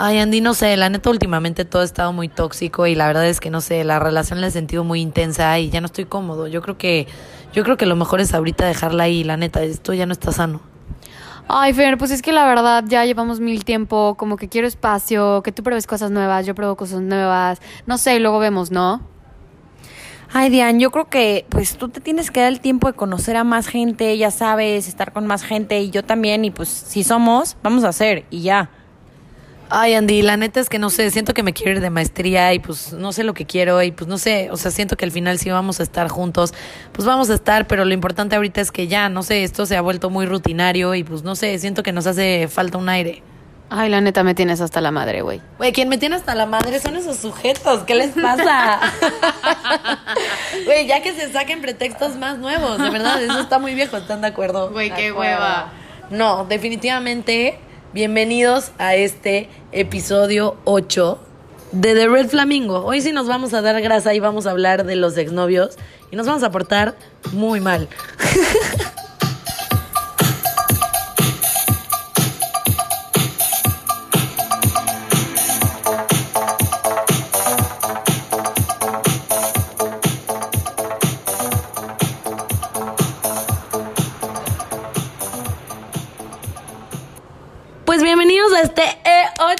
Ay, Andy, no sé, la neta últimamente todo ha estado muy tóxico y la verdad es que no sé, la relación la he sentido muy intensa y ya no estoy cómodo. Yo creo que yo creo que lo mejor es ahorita dejarla ahí, la neta, esto ya no está sano. Ay, Fer, pues es que la verdad ya llevamos mil tiempo, como que quiero espacio, que tú pruebes cosas nuevas, yo pruebo cosas nuevas, no sé, y luego vemos, ¿no? Ay, Diane, yo creo que pues tú te tienes que dar el tiempo de conocer a más gente, ya sabes, estar con más gente y yo también y pues si somos, vamos a hacer y ya. Ay, Andy, la neta es que no sé, siento que me quiero ir de maestría y pues no sé lo que quiero y pues no sé, o sea, siento que al final sí vamos a estar juntos, pues vamos a estar, pero lo importante ahorita es que ya, no sé, esto se ha vuelto muy rutinario y pues no sé, siento que nos hace falta un aire. Ay, la neta me tienes hasta la madre, güey. Güey, quien me tiene hasta la madre son esos sujetos, ¿qué les pasa? Güey, ya que se saquen pretextos más nuevos, de verdad, eso está muy viejo, ¿están de acuerdo? Güey, qué hueva. No, definitivamente, bienvenidos a este episodio 8 de The Red Flamingo. Hoy sí nos vamos a dar grasa y vamos a hablar de los exnovios y nos vamos a portar muy mal.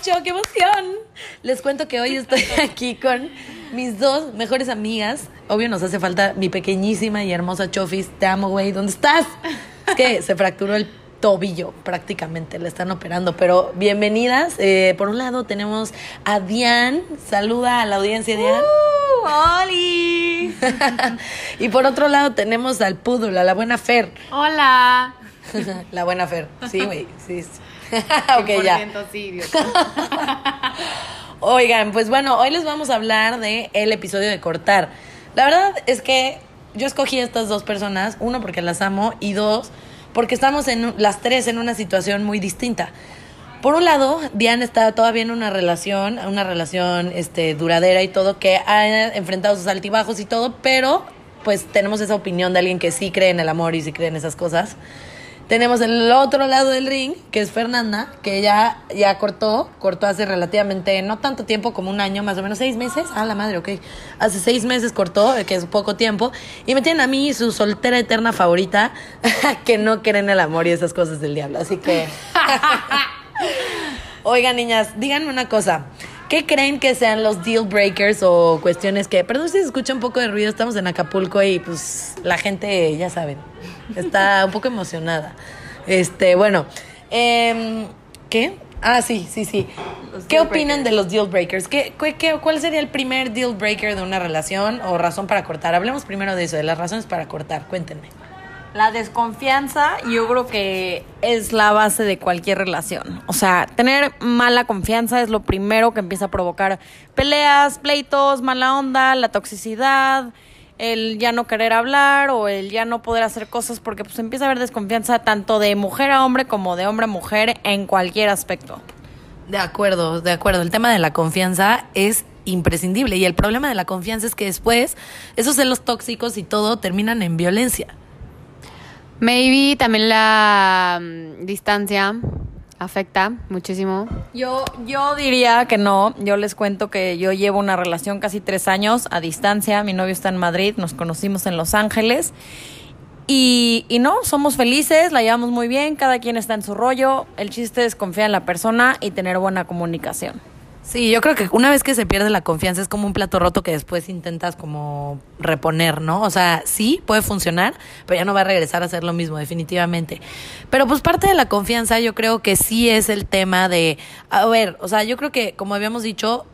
E8, qué emoción. Les cuento que hoy estoy aquí con mis dos mejores amigas. Obvio nos hace falta mi pequeñísima y hermosa Chofis. Te amo, güey. ¿Dónde estás? Es que se fracturó el tobillo prácticamente, le están operando. Pero bienvenidas. Eh, por un lado tenemos a Diane. Saluda a la audiencia, Diane. ¡Oli! y por otro lado tenemos al Pudul, a la buena Fer. Hola. la buena Fer. Sí, güey. Sí. sí. ok, ya. sí, Oigan, pues bueno, hoy les vamos a hablar de el episodio de cortar. La verdad es que yo escogí a estas dos personas, uno porque las amo y dos porque estamos en las tres en una situación muy distinta. Por un lado, Diane está todavía en una relación, una relación este, duradera y todo, que ha enfrentado sus altibajos y todo, pero pues tenemos esa opinión de alguien que sí cree en el amor y sí cree en esas cosas. Tenemos el otro lado del ring, que es Fernanda, que ya, ya cortó, cortó hace relativamente, no tanto tiempo, como un año, más o menos seis meses. Ah, la madre, ok. Hace seis meses cortó, que es poco tiempo. Y me tienen a mí su soltera eterna favorita, que no cree en el amor y esas cosas del diablo. Así que... Oigan, niñas, díganme una cosa. ¿Qué creen que sean los deal breakers o cuestiones que... Perdón si se escucha un poco de ruido, estamos en Acapulco y pues la gente, ya saben, está un poco emocionada. Este, bueno, em, ¿qué? Ah, sí, sí, sí. ¿Qué opinan de los deal breakers? ¿Qué, qué, qué- cuál sería el primer deal breaker de una relación o razón para cortar? Hablemos primero de eso, de las razones para cortar. Cuéntenme. La desconfianza yo creo que es la base de cualquier relación. O sea, tener mala confianza es lo primero que empieza a provocar peleas, pleitos, mala onda, la toxicidad, el ya no querer hablar o el ya no poder hacer cosas porque pues empieza a haber desconfianza tanto de mujer a hombre como de hombre a mujer en cualquier aspecto. De acuerdo, de acuerdo. El tema de la confianza es imprescindible y el problema de la confianza es que después esos celos tóxicos y todo terminan en violencia. Maybe también la mm, distancia afecta muchísimo. Yo, yo diría que no. Yo les cuento que yo llevo una relación casi tres años a distancia. Mi novio está en Madrid, nos conocimos en Los Ángeles. Y, y no, somos felices, la llevamos muy bien, cada quien está en su rollo. El chiste es confiar en la persona y tener buena comunicación. Sí, yo creo que una vez que se pierde la confianza es como un plato roto que después intentas como reponer, ¿no? O sea, sí, puede funcionar, pero ya no va a regresar a ser lo mismo, definitivamente. Pero pues parte de la confianza yo creo que sí es el tema de, a ver, o sea, yo creo que como habíamos dicho,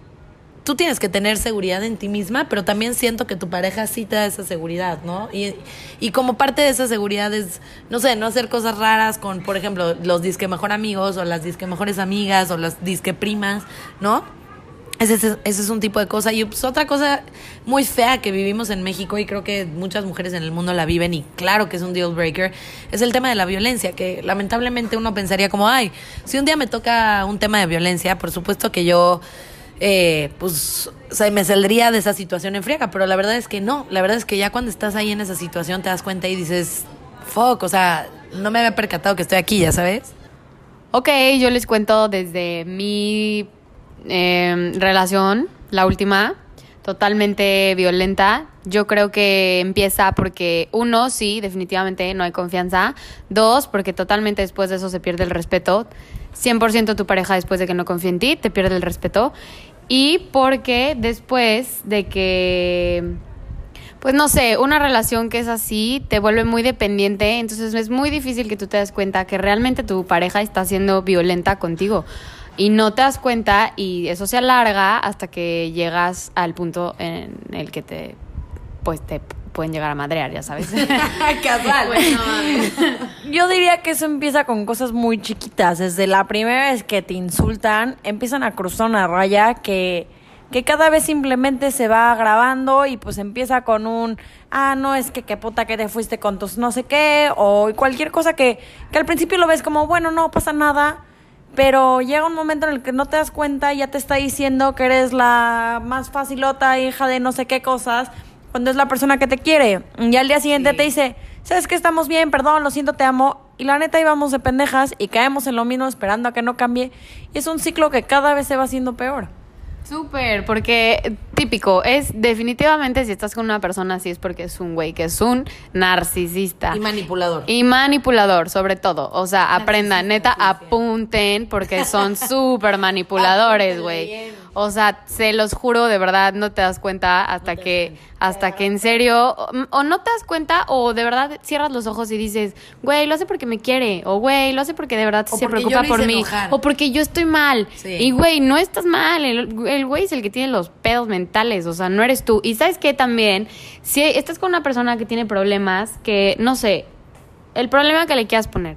tú tienes que tener seguridad en ti misma, pero también siento que tu pareja sí te da esa seguridad, ¿no? Y, y como parte de esa seguridad es, no sé, no hacer cosas raras con, por ejemplo, los disque mejor amigos o las disque mejores amigas o las disque primas, ¿no? Ese, es- ese es un tipo de cosa. Y pues, otra cosa muy fea que vivimos en México y creo que muchas mujeres en el mundo la viven y claro que es un deal breaker, es el tema de la violencia, que lamentablemente uno pensaría como, ay, si un día me toca un tema de violencia, por supuesto que yo eh, pues o sea, me saldría de esa situación en pero la verdad es que no, la verdad es que ya cuando estás ahí en esa situación te das cuenta y dices, fuck, o sea, no me había percatado que estoy aquí, ya sabes. Ok, yo les cuento desde mi eh, relación, la última, totalmente violenta. Yo creo que empieza porque, uno, sí, definitivamente no hay confianza. Dos, porque totalmente después de eso se pierde el respeto. 100% tu pareja después de que no confía en ti, te pierde el respeto. Y porque después de que pues no sé, una relación que es así te vuelve muy dependiente, entonces es muy difícil que tú te des cuenta que realmente tu pareja está siendo violenta contigo y no te das cuenta y eso se alarga hasta que llegas al punto en el que te pues te pueden llegar a madrear, ya sabes. Casual. Yo diría que eso empieza con cosas muy chiquitas. Desde la primera vez que te insultan, empiezan a cruzar una raya que, que cada vez simplemente se va agravando y pues empieza con un, ah, no, es que qué puta que te fuiste con tus no sé qué, o cualquier cosa que, que al principio lo ves como, bueno, no pasa nada, pero llega un momento en el que no te das cuenta y ya te está diciendo que eres la más facilota, hija de no sé qué cosas, cuando es la persona que te quiere. Y al día siguiente te dice, sabes que estamos bien, perdón, lo siento, te amo. Y la neta íbamos de pendejas y caemos en lo mismo esperando a que no cambie. Y es un ciclo que cada vez se va haciendo peor. Súper, porque típico, es definitivamente si estás con una persona así es porque es un güey que es un narcisista. Y manipulador. Y manipulador, sobre todo. O sea, aprendan, neta, apunten porque son súper manipuladores, güey. O sea, se los juro, de verdad, no te das cuenta hasta que, hasta que en serio, o, o no te das cuenta o de verdad cierras los ojos y dices, güey, lo hace porque me quiere, o güey, lo hace porque de verdad O se preocupa por mí, enojar. o porque yo estoy mal. Sí. Y güey, no estás mal, el, el güey es el que tiene los pedos mentales, o sea, no eres tú. Y sabes que también, si estás con una persona que tiene problemas, que no sé, el problema que le quieras poner,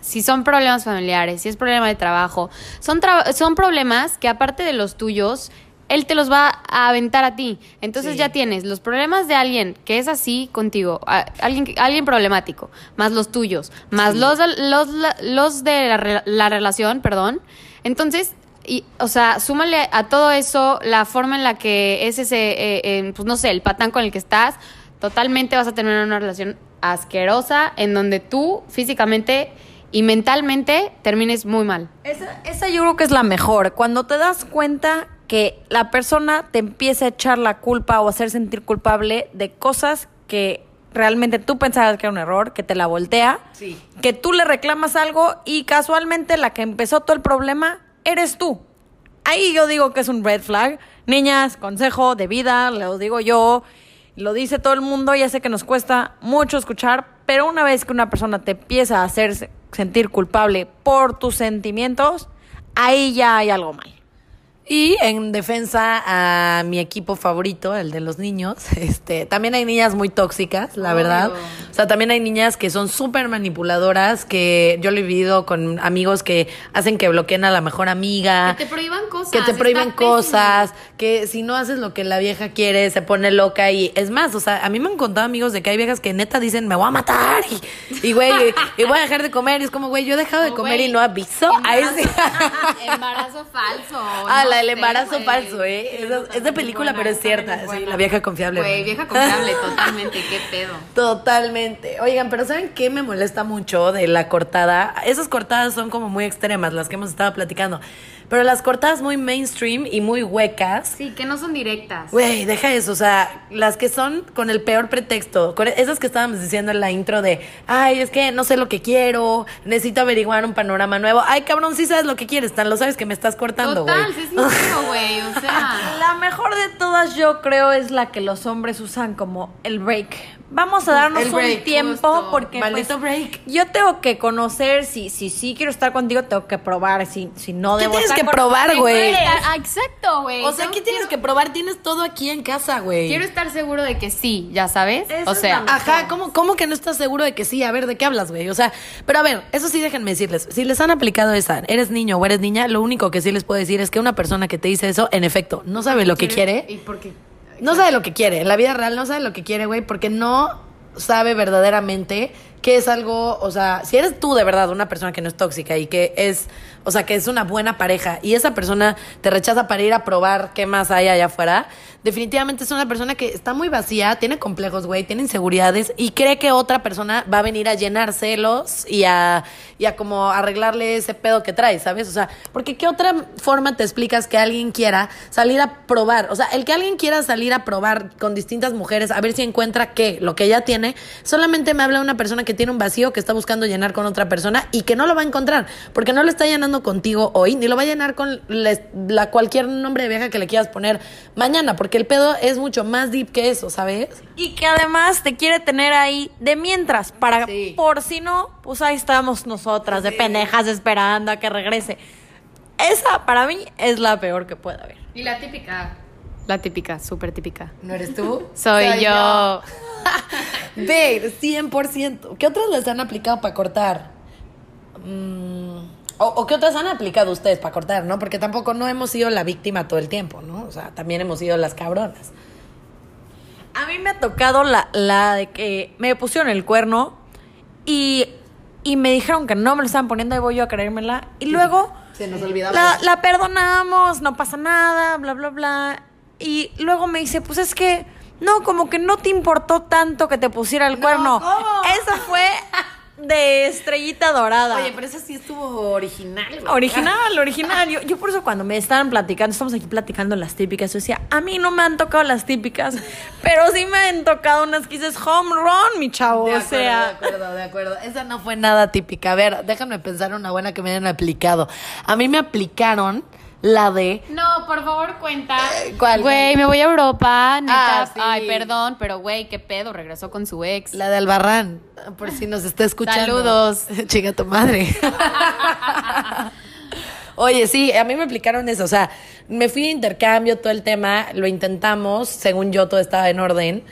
si son problemas familiares, si es problema de trabajo, son, tra- son problemas que aparte de los tuyos, él te los va a aventar a ti. Entonces Sí. ya tienes los problemas de alguien que es así contigo, alguien, alguien problemático, más los tuyos, más los, los, los de la, la relación, perdón. Entonces, y, o sea, súmale a todo eso la forma en la que es ese, eh, eh, pues no sé, el patán con el que estás, totalmente vas a tener una relación asquerosa en donde tú físicamente y mentalmente termines muy mal. Esa, esa yo creo que es la mejor. Cuando te das cuenta que la persona te empieza a echar la culpa o a hacer sentir culpable de cosas que realmente tú pensabas que era un error, que te la voltea, Sí. que tú le reclamas algo y casualmente la que empezó todo el problema eres tú. Ahí yo digo que es un red flag. Niñas, consejo de vida, lo digo yo, lo dice todo el mundo, ya sé que nos cuesta mucho escuchar, pero una vez que una persona te empieza a hacer sentir culpable por tus sentimientos, ahí ya hay algo mal. Y en defensa a mi equipo favorito, el de los niños, este, también hay niñas muy tóxicas, la verdad. O sea, también hay niñas que son súper manipuladoras, que yo lo he vivido con amigos que hacen que bloqueen a la mejor amiga. Que te prohíban cosas. Que te pésimo. cosas, que si no haces lo que la vieja quiere, se pone loca y es más, o sea, a mí me han contado amigos de que hay viejas que neta dicen, me voy a matar y, güey, y, y voy a dejar de comer y es como, güey, yo he dejado de comer y no aviso. Embarazo falso. Ah, no la del sé, embarazo falso, ¿eh? Esa- está es de película, buena, pero es cierta. Sí, la vieja confiable. Güey, vieja confiable, totalmente. Qué pedo. Totalmente. Oigan, pero ¿saben qué me molesta mucho de la cortada? Esas cortadas son como muy extremas, las que hemos estado platicando. Pero las cortadas muy mainstream y muy huecas. Sí, que no son directas. Güey, deja eso, o sea, las que son con el peor pretexto, con esas que estábamos diciendo en la intro de, ay, es que no sé lo que quiero, necesito averiguar un panorama nuevo. Ay, cabrón, sí sabes lo que quieres, tan lo sabes que me estás cortando, güey. Total, sí sincero, güey. O sea. La mejor de todas yo creo es la que los hombres usan como el break. Vamos a darnos break, un tiempo justo. porque Maldito pues, break. yo tengo que conocer si si sí quiero estar contigo, tengo que probar si si no ¿Qué debo tienes estar que probar, ¿Qué güey? quieres? Ah, exacto, güey. O sea, ¿qué tienes quiero- que probar? Tienes todo aquí en casa, güey. Quiero estar seguro de que sí, ya sabes. O sea. Ajá, ¿cómo, ¿cómo que no estás seguro de que sí? A ver, ¿de qué hablas, güey? O sea, pero a ver, eso sí déjenme decirles, si les han aplicado esa, eres niño o eres niña, lo único que sí les puedo decir es que una persona que te dice eso, en efecto, no sabe lo que quiere, ¿Y por qué? No sabe lo que quiere, en la vida real no sabe lo que quiere, güey, porque no sabe verdaderamente que es algo, o sea, si eres tú de verdad una persona que no es tóxica y que es, o sea, que es una buena pareja y esa persona te rechaza para ir a probar qué más hay allá afuera, definitivamente es una persona que está muy vacía, tiene complejos, güey, tiene inseguridades y cree que otra persona va a venir a llenárselos y a, y a como arreglarle ese pedo que trae, ¿sabes? O sea, porque ¿qué otra forma te explicas que alguien quiera salir a probar? O sea, el que alguien quiera salir a probar con distintas mujeres a ver si encuentra qué, lo que ella tiene, solamente me habla una persona que tiene un vacío que está buscando llenar con otra persona y que no lo va a encontrar, porque no lo está llenando contigo hoy, ni lo va a llenar con la, cualquier nombre de vieja que le quieras poner mañana, porque el pedo es mucho más deep que eso, ¿sabes? Y que además te quiere tener ahí de mientras, para por si no, pues ahí estamos nosotras, de pendejas esperando a que regrese. Esa para mí es la peor que puede haber. Y la típica. La típica, súper típica. ¿No eres tú? Soy, yo. Ve, 100%. ¿Qué otras les han aplicado para cortar? Mm, o, qué otras han aplicado ustedes para cortar, ¿no? Porque tampoco no hemos sido la víctima todo el tiempo, ¿no? O sea, también hemos sido las cabronas. A mí me ha tocado la, la de que me pusieron el cuerno y, y me dijeron que no me lo estaban poniendo y voy yo a creérmela. Y luego... Se nos olvidaba. La, la perdonamos, no pasa nada, bla, bla, bla. Y luego me dice, pues es que no, como que no te importó tanto que te pusiera el cuerno. Eso fue de estrellita dorada. Oye, pero eso sí estuvo original. Original, original. Yo, yo por eso cuando me estaban platicando, estamos aquí platicando las típicas, yo decía, a mí no me han tocado las típicas, pero sí me han tocado unas que dices home run, mi chavo. De o sea. De acuerdo, de acuerdo. Esa no fue nada típica. A ver, déjame pensar una buena que me hayan aplicado. A mí me aplicaron la de. No, por favor, cuenta. Eh, ¿Cuál? Güey, me voy a Europa, neta. Ah, sí. Ay, perdón, pero güey, qué pedo, regresó con su ex. La de Albarrán, por si nos está escuchando. Saludos. Chica tu madre. Oye, sí, a mí me explicaron eso. O sea, me fui de intercambio, todo el tema, lo intentamos, según yo todo estaba en orden.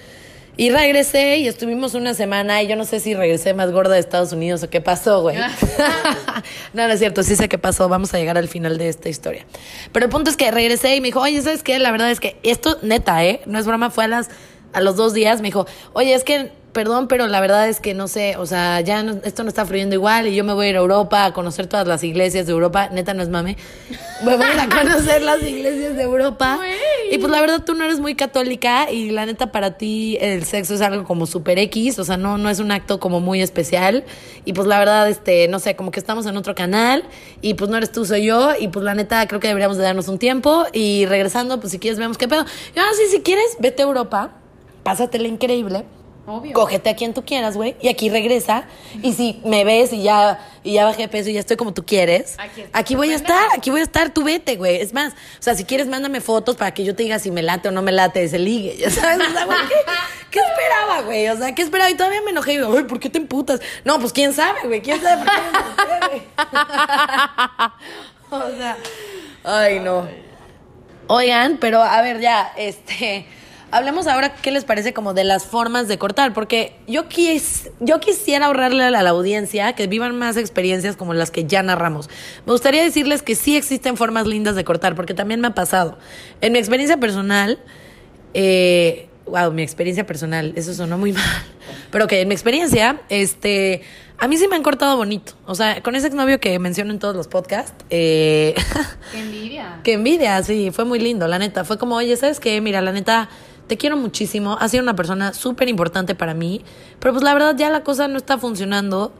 Y regresé y estuvimos una semana y yo no sé si regresé más gorda de Estados Unidos o qué pasó, güey. no, no es cierto, sí sé qué pasó, vamos a llegar al final de esta historia. Pero el punto es que regresé y me dijo, oye, ¿sabes qué? La verdad es que esto, neta, ¿eh? No es broma, fue a, las, a los dos días, me dijo, oye, es que perdón, pero la verdad es que no sé, o sea, ya esto no está fluyendo igual y yo me voy a ir a Europa a conocer todas las iglesias de Europa, neta no es mame, me voy a ir a conocer las iglesias de Europa y pues la verdad tú no eres muy católica y la neta para ti el sexo es algo como super X, o sea, no, no es un acto como muy especial. Y pues la verdad, este, no sé, como que estamos en otro canal y pues no eres tú, soy yo. Y pues la neta creo que deberíamos de darnos un tiempo. Y regresando, pues si quieres vemos qué pedo. Y ahora sí, si quieres, vete a Europa, pásatela increíble Obvio. Cógete a quien tú quieras, güey, y aquí regresa. Y si me ves y ya, y ya bajé de peso y ya estoy como tú quieres, aquí, voy a estar, aquí voy a estar, tú vete, güey. Es más, o sea, si quieres, mándame fotos para que yo te diga si me late o no me late ese ligue, ya sabes. O sea, güey, ¿qué, ¿qué, esperaba, güey? O sea, ¿qué esperaba? Y todavía me enojé y digo, güey, ¿por qué te emputas? No, pues quién sabe, güey, quién sabe por qué me güey. o sea, ay, no. Oigan, pero a ver, ya, este hablemos ahora qué les parece como de las formas de cortar, porque yo, quis, yo quisiera ahorrarle a la, audiencia que vivan más experiencias como las que ya narramos. Me gustaría decirles que sí existen formas lindas de cortar, porque también me ha pasado. En mi experiencia personal, eh, wow, mi experiencia personal, eso sonó muy mal, pero que en mi experiencia, este, a mí sí me han cortado bonito. O sea, con ese exnovio que menciono en todos los podcasts. Eh, qué envidia. Qué envidia, sí, fue muy lindo, la neta. Fue como, oye, ¿sabes qué? Mira, la neta te quiero muchísimo, has sido una persona súper importante para mí, pero pues la verdad ya la cosa no está funcionando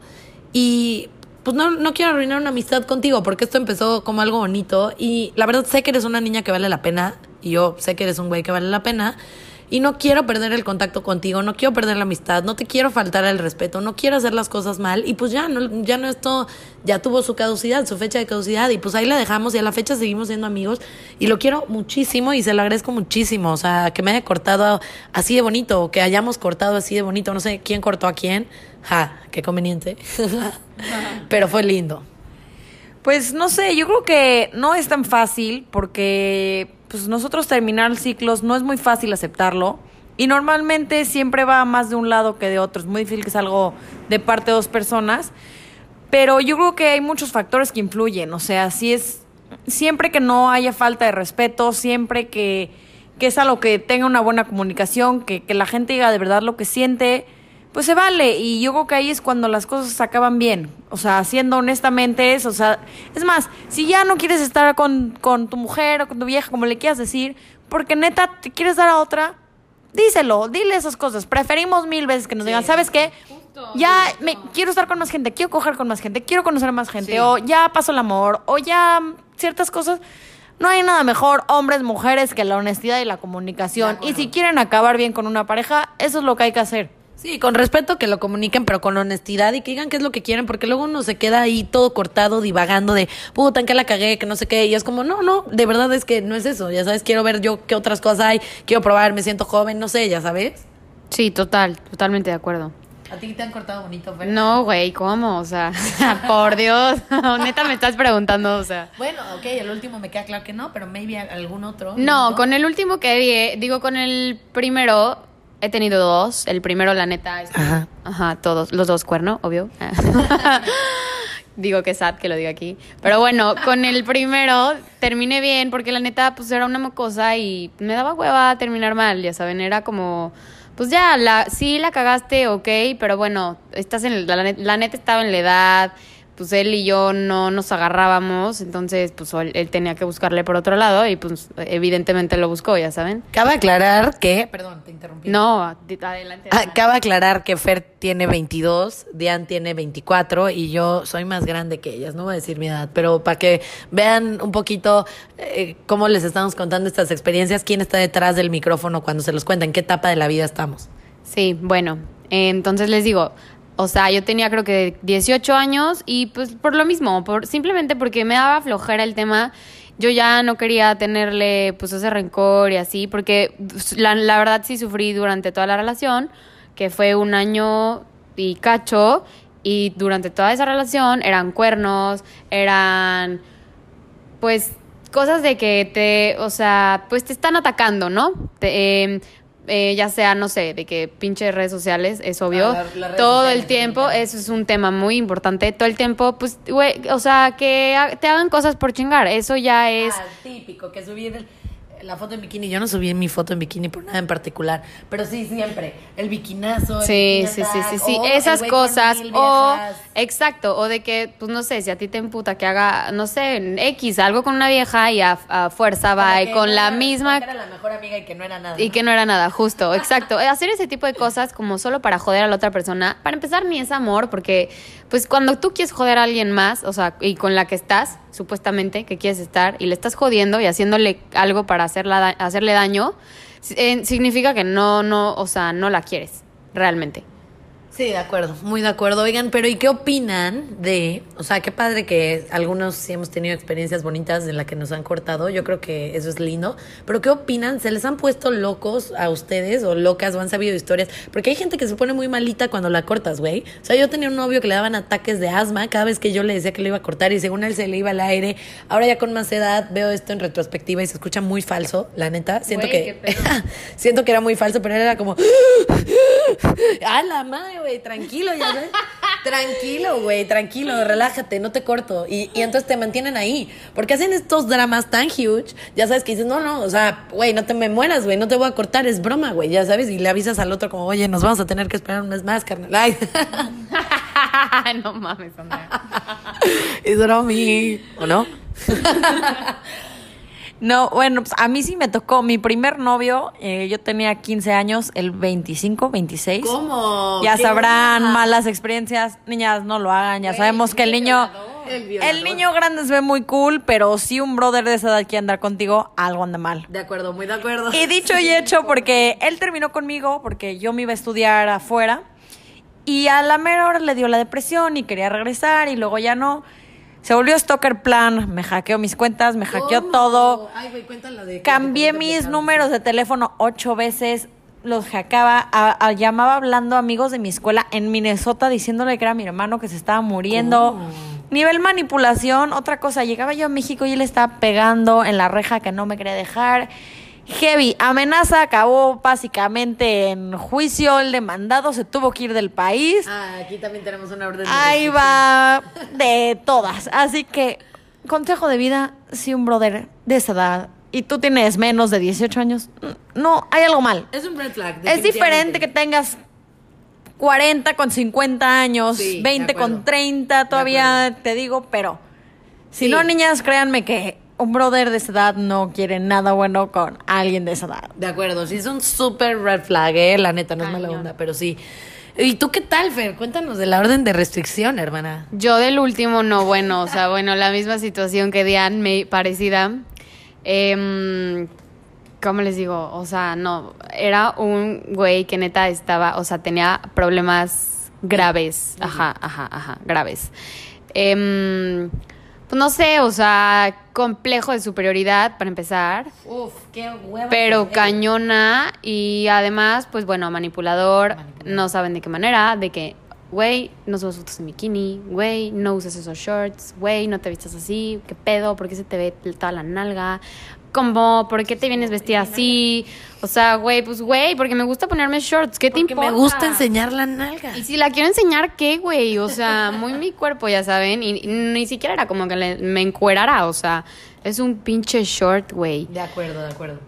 y pues no, no quiero arruinar una amistad contigo porque esto empezó como algo bonito y la verdad sé que eres una niña que vale la pena y yo sé que eres un güey que vale la pena y no quiero perder el contacto contigo, no quiero perder la amistad, no te quiero faltar el respeto, no quiero hacer las cosas mal y pues ya no ya no esto ya tuvo su caducidad, su fecha de caducidad y pues ahí la dejamos y a la fecha seguimos siendo amigos y lo quiero muchísimo y se lo agradezco muchísimo, o sea, que me haya cortado así de bonito que hayamos cortado así de bonito, no sé quién cortó a quién. Ja, qué conveniente. Pero fue lindo. Pues no sé, yo creo que no es tan fácil porque pues nosotros terminar ciclos no es muy fácil aceptarlo. Y normalmente siempre va más de un lado que de otro. Es muy difícil que es algo de parte de dos personas. Pero yo creo que hay muchos factores que influyen. O sea, si es. Siempre que no haya falta de respeto, siempre que, que es algo que tenga una buena comunicación, que, que la gente diga de verdad lo que siente, pues se vale. Y yo creo que ahí es cuando las cosas se acaban bien. O sea, haciendo honestamente eso. O sea, es más, si ya no quieres estar con, con tu mujer o con tu vieja, como le quieras decir, porque neta te quieres dar a otra, díselo, dile esas cosas. Preferimos mil veces que nos digan, ¿sabes qué? Ya me quiero estar con más gente, quiero coger con más gente, quiero conocer a más gente, Sí. o ya pasó el amor, o ya ciertas cosas. No hay nada mejor, hombres, mujeres, que la honestidad y la comunicación. Y si quieren acabar bien con una pareja, eso es lo que hay que hacer. Sí, con respeto que lo comuniquen, pero con honestidad y que digan qué es lo que quieren, porque luego uno se queda ahí todo cortado, divagando de, puta, en qué la cagué, que no sé qué, y es como, no, no, de verdad es que no es eso, ya sabes, quiero ver yo qué otras cosas hay, quiero probar, me siento joven, no sé, ya sabes. Sí, total, totalmente de acuerdo. ¿A ti te han cortado bonito, Fer? No, güey, ¿cómo? O sea, por Dios, neta me estás preguntando, o sea. Bueno, ok, el último me queda claro que no, pero maybe algún otro. No, con el último que di- digo con el primero he tenido dos. El primero, la neta, es Ajá. Ajá, todos, los dos cuerno, obvio. digo que sad que lo diga aquí. Pero bueno, con el primero terminé bien porque la neta pues era una mocosa y me daba hueva terminar mal, ya saben, era como pues ya, la, sí la cagaste, ok, pero bueno, estás en la, la neta estaba en la edad, pues él y yo no nos agarrábamos, entonces pues él, él tenía que buscarle por otro lado y pues evidentemente lo buscó, ya saben. Cabe aclarar que, perdón, te interrumpí. No, adelante. Ah, adelante. Cabe aclarar que Fer tiene 22, Diane tiene 24 y yo soy más grande que ellas, no voy a decir mi edad, pero para que vean un poquito eh, cómo les estamos contando estas experiencias, quién está detrás del micrófono cuando se los cuenta, en qué etapa de la vida estamos. Sí, bueno, eh, entonces les digo, o sea, yo tenía creo que 18 años y pues por lo mismo, por simplemente porque me daba flojera el tema, yo ya no quería tenerle pues ese rencor y así, porque pues, la, verdad sí sufrí durante toda la relación, que fue un año y cacho, y durante toda esa relación eran cuernos, eran pues cosas de que te, o sea, pues te están atacando, ¿no? Te, eh, eh, ya sea, no sé, de que pinches redes sociales, es obvio. Ah, la- redes Todo el tiempo, eso es un tema muy importante. Todo el tiempo, pues, güey, o sea, que te hagan cosas por chingar. Eso ya es... Ah, típico, que subir el- la foto en bikini. Yo no subí mi foto en bikini por nada en particular, pero sí, siempre. El bikinazo. el Sí, bikini sí, sí, attack, sí, sí. Esas cosas. O, exacto, o de que, pues no sé, si a ti te emputa que haga, no sé, en X, algo con una vieja y a, a fuerza va y que con no la era- misma porque Era la mejor amiga y que no era nada. Y que no era nada, justo, exacto. Hacer ese tipo de cosas como solo para joder a la otra persona, para empezar ni es amor, porque pues cuando tú quieres joder a alguien más, o sea, y con la que estás, supuestamente, que quieres estar, y le estás jodiendo y haciéndole algo para hacerla, hacerle daño, eh, significa que no, no, o sea, no la quieres, realmente. Sí, de acuerdo, muy de acuerdo. Oigan, pero ¿y qué opinan de, o sea, qué padre que algunos sí hemos tenido experiencias bonitas en la que nos han cortado, yo creo que eso es lindo, pero ¿qué opinan? ¿Se les han puesto locos a ustedes o locas o han sabido historias? Porque hay gente que se pone muy malita cuando la cortas, güey. O sea, yo tenía un novio que le daban ataques de asma cada vez que yo le decía que lo iba a cortar y según él se le iba al aire. Ahora ya con más edad veo esto en retrospectiva y se escucha muy falso, la neta. Siento Güey, que siento que era muy falso, pero él era como ¡A la madre, güey! Tranquilo, ya sabes. Tranquilo, güey, tranquilo, relájate, no te corto. Y, y entonces te mantienen ahí. Porque hacen estos dramas tan huge, ya sabes que dices, no, no, o sea, güey, no te me mueras, güey, no te voy a cortar, es broma, güey, ya sabes. Y le avisas al otro como, oye, nos vamos a tener que esperar un mes más, carnal. Ay, no mames, Andrea. es bromi, ¿o no? No, bueno, pues a mí sí me tocó. Mi primer novio, eh, yo tenía 15 años, el 25, 26. ¿Cómo? Ya ¿Qué sabrán, malas experiencias. Niñas, no lo hagan. Ya Güey, sabemos que el niño. El niño grande se ve muy cool, pero si un brother de esa edad quiere andar contigo, algo anda mal. De acuerdo, muy de acuerdo. Y dicho y hecho, porque él terminó conmigo, porque yo me iba a estudiar afuera. Y a la mera hora le dio la depresión y quería regresar y luego ya no. Se volvió stalker plan, me hackeó mis cuentas, me hackeó ¿Cómo? todo. Ay, güey, cuéntala de. Cambié de- mis números de teléfono ocho veces, los hackeaba, a- a- llamaba hablando a amigos de mi escuela en Minnesota diciéndole que era mi hermano que se estaba muriendo. ¿Cómo? Nivel manipulación, otra cosa, llegaba yo a México y él estaba pegando en la reja que no me quería dejar. Heavy, amenaza acabó básicamente en juicio, el demandado se tuvo que ir del país. Ah, aquí también tenemos una orden de Ahí restricción. va de todas. Así que, consejo de vida, si un brother de esa edad y tú tienes menos de 18 años, no, hay algo mal. Es un red flag. Es diferente que tengas 40 con 50 años, Sí, de 20 con acuerdo. 30, todavía te digo, pero si Sí. no, niñas, créanme que un brother de esa edad no quiere nada bueno con alguien de esa edad. De acuerdo, sí es un súper red flag, eh, la neta, no es mala onda, pero sí. ¿Y tú qué tal, Fer? Cuéntanos de la orden de restricción, hermana. Yo del último no, bueno, o sea, bueno, la misma situación que Diane, me parecida. Em, ¿Cómo les digo? O sea, no, era un güey que neta estaba, o sea, tenía problemas graves, ajá, ajá, ajá, graves. Em, pues no sé, o sea, complejo de superioridad para empezar. Uf, qué hueva. Pero cañona y además, pues bueno, manipulador, no saben de qué manera, de que, güey, no subas fotos en bikini, güey, no uses esos shorts, güey, no te vistas así, qué pedo, por qué se te ve toda la nalga, como, por qué te vienes vestida así, o sea, güey, pues güey, porque me gusta ponerme shorts, ¿qué te Porque importa? me gusta enseñar la nalga. Y si la quiero enseñar, ¿qué, güey? O sea, muy mi cuerpo, ya saben. Y, y ni siquiera era como que le- me encuerara, o sea, es un pinche short, güey. De acuerdo, de acuerdo.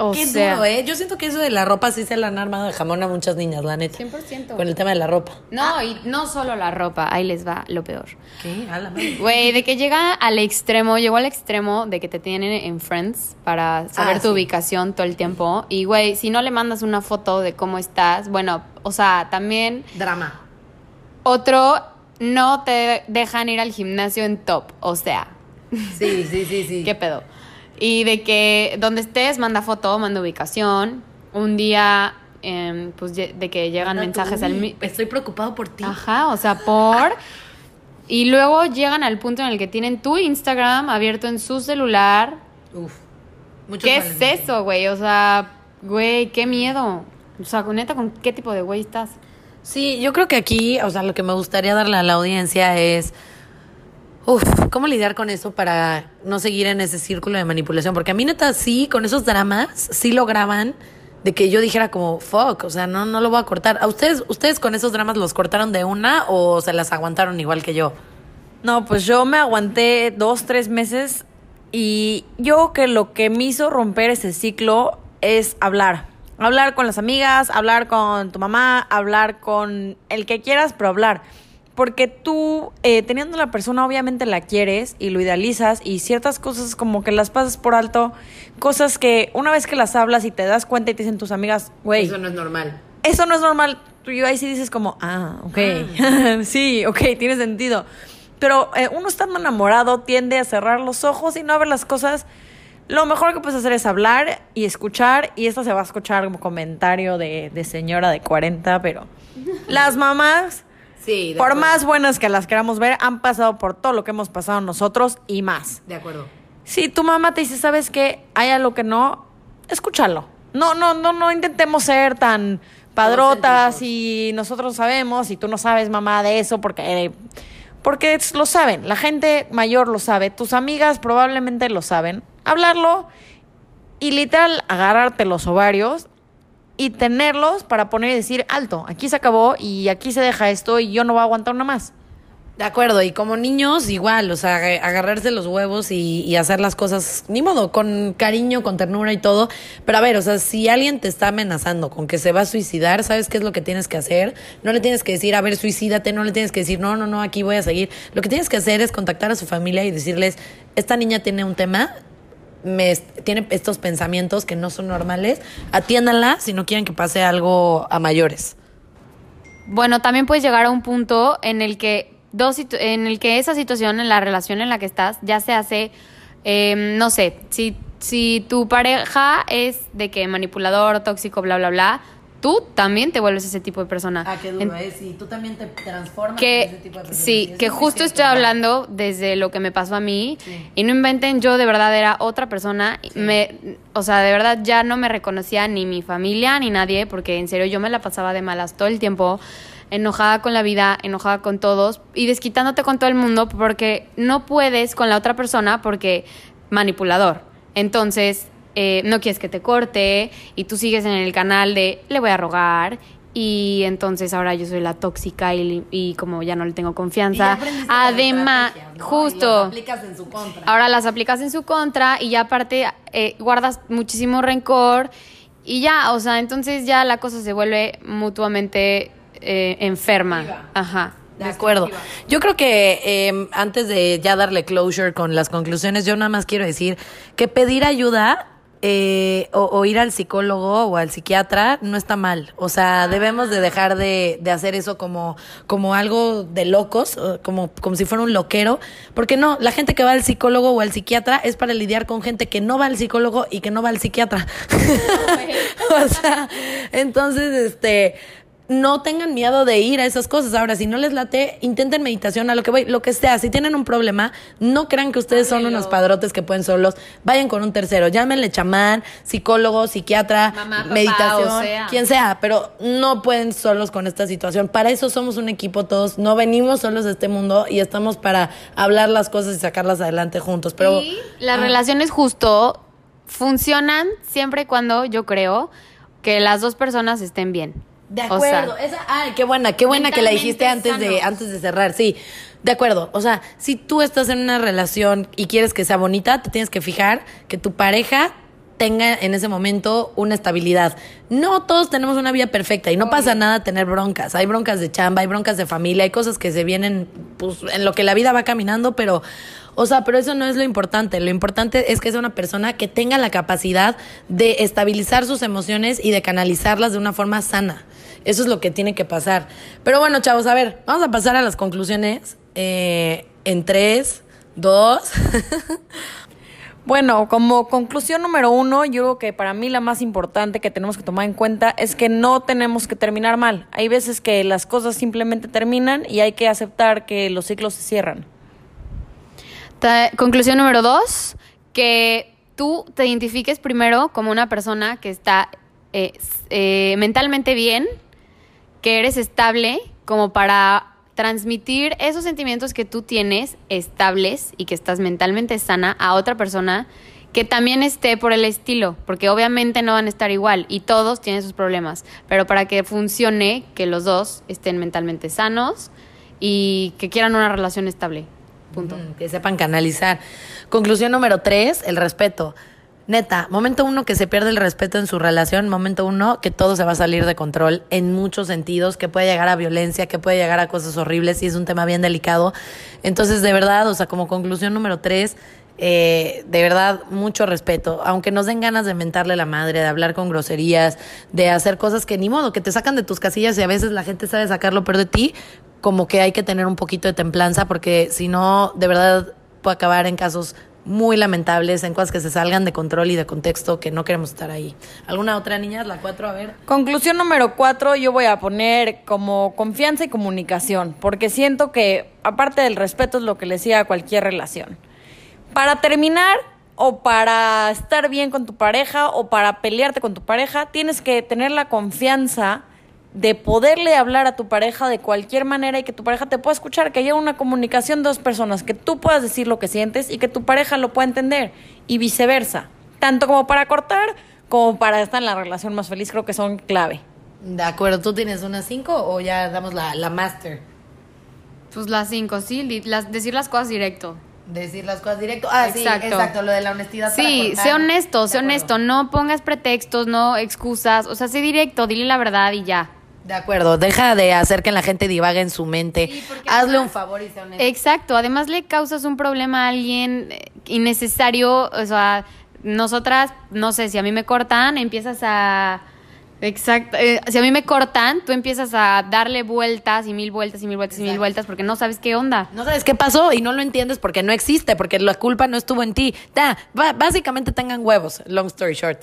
O Qué sea, duro, ¿eh? Yo siento que eso de la ropa sí se la han armado de jamón a muchas niñas, la neta. 100%. Con el tema de la ropa. No, y no solo la ropa, ahí les va lo peor. ¿Qué? A la. Güey, de que llega al extremo, llegó al extremo de que te tienen en Friends para saber Ah, tu sí. ubicación todo el tiempo. Y güey, si no le mandas una foto de cómo estás, bueno, o sea, también Drama. otro, no te dejan ir al gimnasio en top, o sea, Sí, sí, sí, sí. ¿Qué pedo? Y de que donde estés, manda foto, manda ubicación. Un día, em, pues de que llegan mensajes tú, al... Estoy preocupado por ti. Ajá, o sea, por... Y luego llegan al punto en el que tienen tu Instagram abierto en su celular. Uf. Muchos ¿Qué es eso, güey? O sea, güey, qué miedo. O sea, con neta, ¿con qué tipo de güey estás? Sí, yo creo que aquí, o sea, lo que me gustaría darle a la audiencia es, uf, ¿cómo lidiar con eso para no seguir en ese círculo de manipulación? Porque a mí neta sí, con esos dramas, sí lograban de que yo dijera como, fuck, o sea, no, no lo voy a cortar. ¿A ustedes, ustedes con esos dramas los cortaron de una o se las aguantaron igual que yo? No, pues yo me aguanté dos, tres meses y yo que lo que me hizo romper ese ciclo es hablar. Hablar con las amigas, hablar con tu mamá, hablar con el que quieras, pero hablar. Porque tú, eh, teniendo a la persona, obviamente la quieres y lo idealizas y ciertas cosas como que las pasas por alto, cosas que una vez que las hablas y te das cuenta y te dicen tus amigas, güey, Eso no es normal. eso no es normal. Tú y ahí sí dices como, ah, ok, sí, ok, tiene sentido. Pero eh, uno estando enamorado tiende a cerrar los ojos y no a ver las cosas. Lo mejor que puedes hacer es hablar y escuchar, y esto se va a escuchar como comentario de, de señora de 40, pero las mamás, Sí, por acuerdo. más buenas que las queramos ver, han pasado por todo lo que hemos pasado nosotros y más. De acuerdo. Si tu mamá te dice, ¿sabes qué? Hay algo que no, escúchalo. No, no, no, no intentemos ser tan padrotas y nosotros sabemos y tú no sabes, mamá, de eso porque, eh, porque es- lo saben. La gente mayor lo sabe. Tus amigas probablemente lo saben. Hablarlo y literal agarrarte los ovarios y tenerlos para poner y decir, alto, aquí se acabó y aquí se deja esto y yo no voy a aguantar una más. De acuerdo, y como niños igual, o sea, ag- agarrarse los huevos y, y hacer las cosas, ni modo, con cariño, con ternura y todo. Pero a ver, o sea, si alguien te está amenazando con que se va a suicidar, ¿sabes qué es lo que tienes que hacer? No le tienes que decir, a ver, suicídate, no le tienes que decir, no, no, no, aquí voy a seguir. Lo que tienes que hacer es contactar a su familia y decirles, esta niña tiene un tema, me, tiene estos pensamientos que no son normales, atiéndanla si no quieren que pase algo a mayores. Bueno, también puedes llegar a un punto en el que dos en el que esa situación en la relación en la que estás ya se hace eh, no sé si si tu pareja es de que manipulador tóxico bla bla bla tú también te vuelves ese tipo de persona. Ah, qué En- duro, ¿eh? Tú también te transformas que sí, que justo estoy hablando desde lo que me pasó a mí. Y no inventen yo de verdad era otra persona. Me o sea de verdad ya no me reconocía ni mi familia ni nadie porque en serio yo me la pasaba de malas todo el tiempo enojada con la vida enojada con todos y desquitándote con todo el mundo porque no puedes con la otra persona porque manipulador. Entonces eh, no quieres que te corte y tú sigues en el canal de le voy a rogar y entonces ahora yo soy la tóxica y, y como ya no le tengo confianza. Además, justo, aplicas en su contra. ahora las aplicas en su contra y ya aparte eh, guardas muchísimo rencor y ya, o sea, entonces ya la cosa se vuelve mutuamente eh, enferma. Ajá. De acuerdo. Yo creo que eh, antes de ya darle closure con las conclusiones, yo nada más quiero decir que pedir ayuda eh, o, ir al psicólogo o al psiquiatra no está mal. O sea, debemos de dejar de, de hacer eso como, como algo de locos, como, como si fuera un loquero. Porque no, la gente que va al psicólogo o al psiquiatra es para lidiar con gente que no va al psicólogo y que no va al psiquiatra. o sea, entonces, este no tengan miedo de ir a esas cosas. Ahora, si no les late, intenten meditación, a lo que voy, lo que sea. Si tienen un problema, no crean que ustedes son unos padrotes que pueden solos. Vayan con un tercero, llámenle chamán, psicólogo, psiquiatra, Mamá, papá, meditación, o sea. quien sea, pero no pueden solos con esta situación. Para eso somos un equipo todos. No venimos solos a este mundo y estamos para hablar las cosas y sacarlas adelante juntos. Pero y las Ah. relaciones justo funcionan siempre y cuando yo creo que las dos personas estén bien. De O sea, acuerdo, esa, ay, qué buena, qué buena que la dijiste antes de, antes de cerrar, sí. De acuerdo, o sea, si tú estás en una relación y quieres que sea bonita, te tienes que fijar que tu pareja tenga en ese momento una estabilidad. No todos tenemos una vida perfecta y no pasa nada tener broncas. Hay broncas de chamba, hay broncas de familia, hay cosas que se vienen pues, en lo que la vida va caminando, pero, o sea, pero eso no es lo importante. Lo importante es que sea una persona que tenga la capacidad de estabilizar sus emociones y de canalizarlas de una forma sana. Eso es lo que tiene que pasar. Pero bueno, chavos, a ver, vamos a pasar a las conclusiones eh, en tres, dos. Bueno, como conclusión número uno, yo creo que para mí la más importante que tenemos que tomar en cuenta es que no tenemos que terminar mal. Hay veces que las cosas simplemente terminan y hay que aceptar que los ciclos se cierran. Ta- conclusión número dos, que tú te identifiques primero como una persona que está eh, eh, mentalmente bien, que eres estable, como para transmitir esos sentimientos que tú tienes estables y que estás mentalmente sana a otra persona que también esté por el estilo, porque obviamente no van a estar igual y todos tienen sus problemas, pero para que funcione, que los dos estén mentalmente sanos y que quieran una relación estable. Que sepan canalizar. Conclusión número tres, el respeto. Neta, momento uno que se pierde el respeto en su relación, momento uno que todo se va a salir de control en muchos sentidos, que puede llegar a violencia, que puede llegar a cosas horribles y es un tema bien delicado. Entonces, de verdad, o sea, como conclusión número tres, eh, de verdad, mucho respeto. Aunque nos den ganas de mentarle la madre, de hablar con groserías, de hacer cosas que ni modo, que te sacan de tus casillas y a veces la gente sabe sacar lo peor de ti, como que hay que tener un poquito de templanza porque si no, de verdad puede acabar en casos muy lamentables, en cosas que se salgan de control y de contexto que no queremos estar ahí. ¿Alguna otra niña? La cuatro, a ver. Conclusión número cuatro, yo voy a poner como confianza y comunicación, porque siento que aparte del respeto es lo que le decía a cualquier relación. Para terminar o para estar bien con tu pareja o para pelearte con tu pareja, tienes que tener la confianza de poderle hablar a tu pareja de cualquier manera y que tu pareja te pueda escuchar, que haya una comunicación de dos personas, que tú puedas decir lo que sientes y que tu pareja lo pueda entender y viceversa. Tanto como para cortar como para estar en la relación más feliz, creo que son clave. De acuerdo, ¿tú tienes una cinco o ya damos la, la master? Pues las cinco, sí, las, decir las cosas directo. Decir las cosas directo. Ah, sí, Exacto. exacto, lo de la honestidad. Sí, sé honesto, sé acuerdo. honesto, no pongas pretextos, no excusas, o sea, sé directo, dile la verdad y ya. De acuerdo, deja de hacer que la gente divague en su mente. Sí, Hazle además- un favor y sea honesto. Exacto, además le causas un problema a alguien eh, innecesario, o sea, nosotras, no sé, si a mí me cortan, empiezas a... Exacto, eh, si a mí me cortan, tú empiezas a darle vueltas y mil vueltas y mil vueltas y mil vueltas porque no sabes qué onda. No sabes qué pasó y no lo entiendes porque no existe, porque la culpa no estuvo en ti. Básicamente tengan huevos, long story short.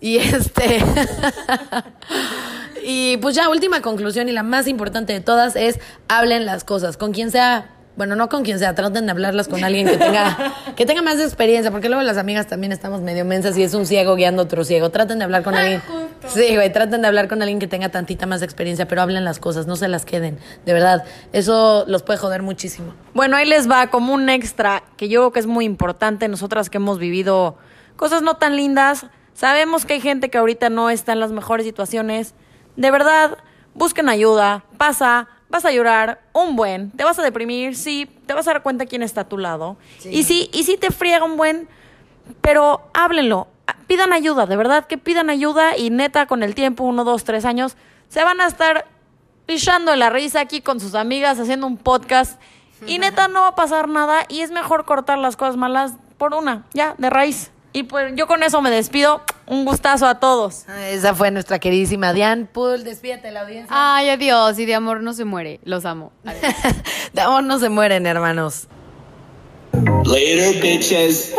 Y este. y pues ya, última conclusión y la más importante de todas es hablen las cosas. Con quien sea. Bueno, no con quien sea, traten de hablarlas con alguien que tenga, que tenga más experiencia, porque luego las amigas también estamos medio mensas y es un ciego guiando a otro ciego. Traten de hablar con alguien. Sí, güey, traten de hablar con alguien que tenga tantita más experiencia, pero hablen las cosas, no se las queden. De verdad, eso los puede joder muchísimo. Bueno, ahí les va como un extra que yo creo que es muy importante. Nosotras que hemos vivido cosas no tan lindas, sabemos que hay gente que ahorita no está en las mejores situaciones. De verdad, busquen ayuda, pasa, vas a llorar un buen, te vas a deprimir, sí, te vas a dar cuenta quién está a tu lado. Y sí, y sí te friega un buen, pero háblenlo, pidan ayuda, de verdad que pidan ayuda y neta con el tiempo, uno, dos, tres años, se van a estar pichando la risa aquí con sus amigas, haciendo un podcast. Y neta, no va a pasar nada. Y es mejor cortar las cosas malas por una, ya, de raíz. Y pues yo con eso me despido. Un gustazo a todos. Esa fue nuestra queridísima Diane Pool. Despídete la audiencia. Ay, adiós. Y de amor no se muere. Los amo. Adiós. de amor no se mueren, hermanos. Later, bitches.